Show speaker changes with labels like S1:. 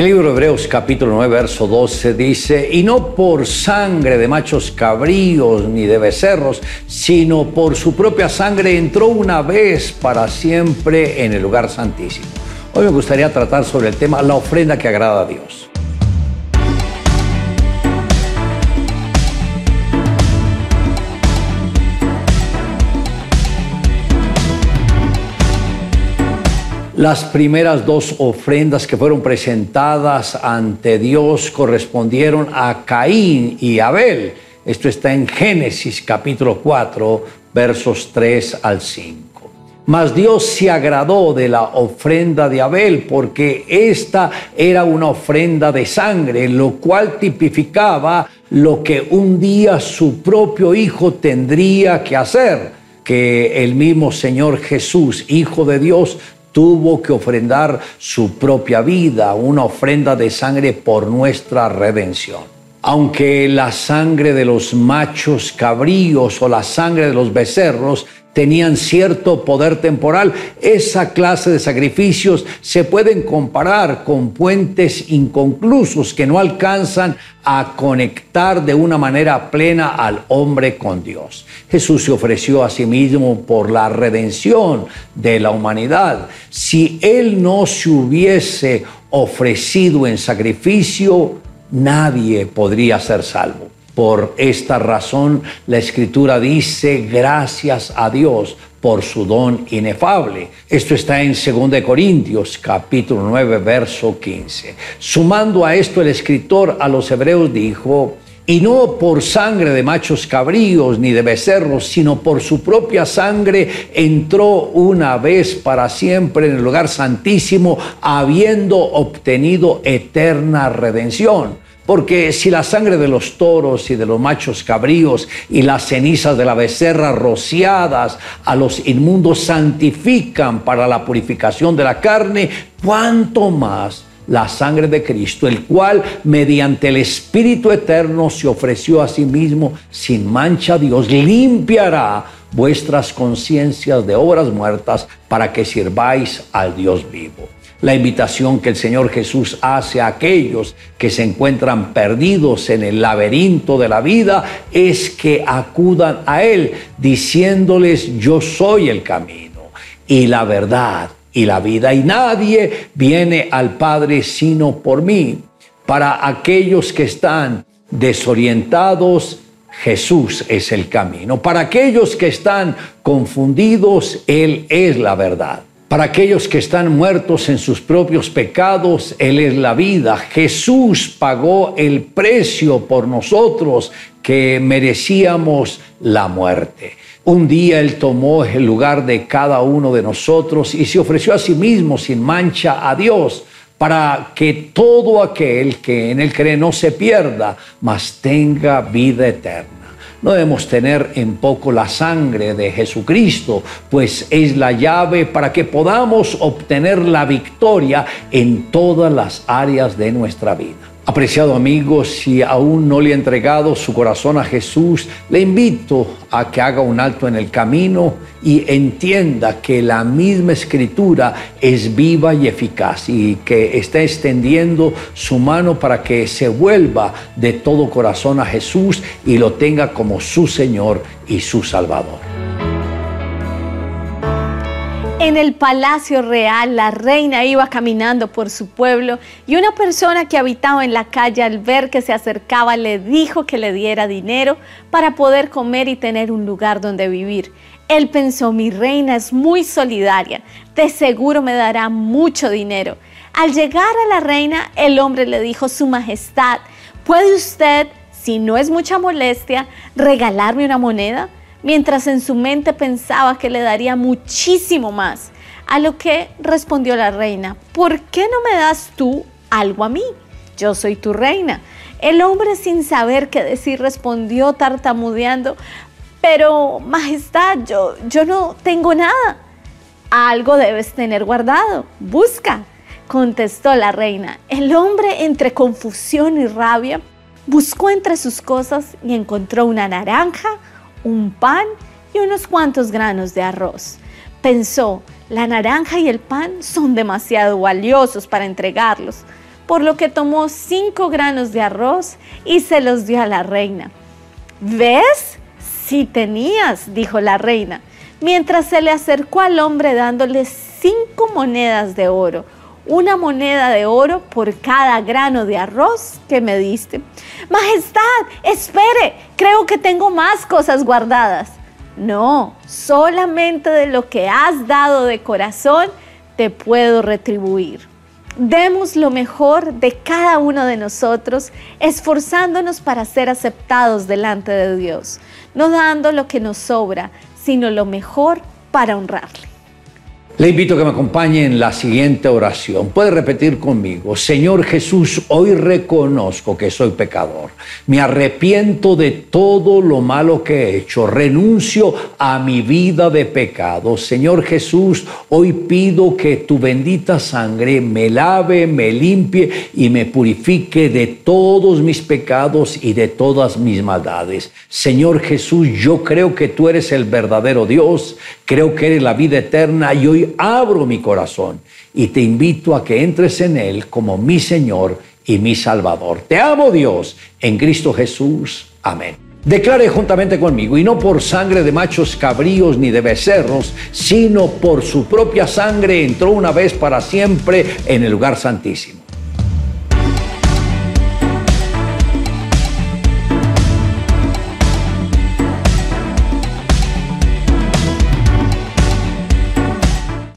S1: El libro de Hebreos capítulo 9, verso 12 dice, y no por sangre de machos cabríos ni de becerros, sino por su propia sangre entró una vez para siempre en el lugar santísimo. Hoy me gustaría tratar sobre el tema la ofrenda que agrada a Dios. Las primeras dos ofrendas que fueron presentadas ante Dios correspondieron a Caín y Abel. Esto está en Génesis capítulo 4, versos 3 al 5. Mas Dios se agradó de la ofrenda de Abel porque esta era una ofrenda de sangre, lo cual tipificaba lo que un día su propio hijo tendría que hacer, que el mismo Señor Jesús, Hijo de Dios, tuvo que ofrendar su propia vida, una ofrenda de sangre por nuestra redención. Aunque la sangre de los machos cabríos o la sangre de los becerros tenían cierto poder temporal. Esa clase de sacrificios se pueden comparar con puentes inconclusos que no alcanzan a conectar de una manera plena al hombre con Dios. Jesús se ofreció a sí mismo por la redención de la humanidad. Si Él no se hubiese ofrecido en sacrificio, nadie podría ser salvo. Por esta razón la escritura dice gracias a Dios por su don inefable. Esto está en 2 Corintios capítulo 9 verso 15. Sumando a esto el escritor a los hebreos dijo, y no por sangre de machos cabríos ni de becerros, sino por su propia sangre entró una vez para siempre en el lugar santísimo, habiendo obtenido eterna redención. Porque si la sangre de los toros y de los machos cabríos y las cenizas de la becerra rociadas a los inmundos santifican para la purificación de la carne, cuánto más la sangre de Cristo, el cual mediante el Espíritu Eterno se ofreció a sí mismo sin mancha Dios, limpiará vuestras conciencias de obras muertas para que sirváis al Dios vivo la invitación que el Señor Jesús hace a aquellos que se encuentran perdidos en el laberinto de la vida es que acudan a Él diciéndoles yo soy el camino y la verdad y la vida y nadie viene al Padre sino por mí. Para aquellos que están desorientados, Jesús es el camino. Para aquellos que están confundidos, Él es la verdad. Para aquellos que están muertos en sus propios pecados, Él es la vida. Jesús pagó el precio por nosotros que merecíamos la muerte. Un día Él tomó el lugar de cada uno de nosotros y se ofreció a sí mismo sin mancha a Dios para que todo aquel que en Él cree no se pierda, mas tenga vida eterna. No debemos tener en poco la sangre de Jesucristo, pues es la llave para que podamos obtener la victoria en todas las áreas de nuestra vida. Apreciado amigo, si aún no le ha entregado su corazón a Jesús, le invito a que haga un alto en el camino y entienda que la misma escritura es viva y eficaz y que está extendiendo su mano para que se vuelva de todo corazón a Jesús y lo tenga como su Señor y su Salvador.
S2: En el palacio real, la reina iba caminando por su pueblo y una persona que habitaba en la calle al ver que se acercaba le dijo que le diera dinero para poder comer y tener un lugar donde vivir. Él pensó, mi reina es muy solidaria, de seguro me dará mucho dinero. Al llegar a la reina, el hombre le dijo, Su Majestad, ¿puede usted, si no es mucha molestia, regalarme una moneda? Mientras en su mente pensaba que le daría muchísimo más. A lo que respondió la reina, ¿por qué no me das tú algo a mí? Yo soy tu reina. El hombre sin saber qué decir respondió tartamudeando, pero Majestad, yo, yo no tengo nada. Algo debes tener guardado. Busca, contestó la reina. El hombre entre confusión y rabia buscó entre sus cosas y encontró una naranja, un pan y unos cuantos granos de arroz. Pensó, la naranja y el pan son demasiado valiosos para entregarlos. por lo que tomó cinco granos de arroz y se los dio a la reina. ¿Ves? Si tenías, dijo la reina, mientras se le acercó al hombre dándole cinco monedas de oro, una moneda de oro por cada grano de arroz que me diste. Majestad, espere, creo que tengo más cosas guardadas. No, solamente de lo que has dado de corazón te puedo retribuir. Demos lo mejor de cada uno de nosotros, esforzándonos para ser aceptados delante de Dios, no dando lo que nos sobra, sino lo mejor para honrarle.
S1: Le invito a que me acompañe en la siguiente oración. Puede repetir conmigo, Señor Jesús, hoy reconozco que soy pecador. Me arrepiento de todo lo malo que he hecho. Renuncio a mi vida de pecado. Señor Jesús, hoy pido que tu bendita sangre me lave, me limpie y me purifique de todos mis pecados y de todas mis maldades. Señor Jesús, yo creo que tú eres el verdadero Dios. Creo que eres la vida eterna y abro mi corazón y te invito a que entres en él como mi Señor y mi Salvador. Te amo Dios en Cristo Jesús. Amén. Declare juntamente conmigo, y no por sangre de machos cabríos ni de becerros, sino por su propia sangre entró una vez para siempre en el lugar santísimo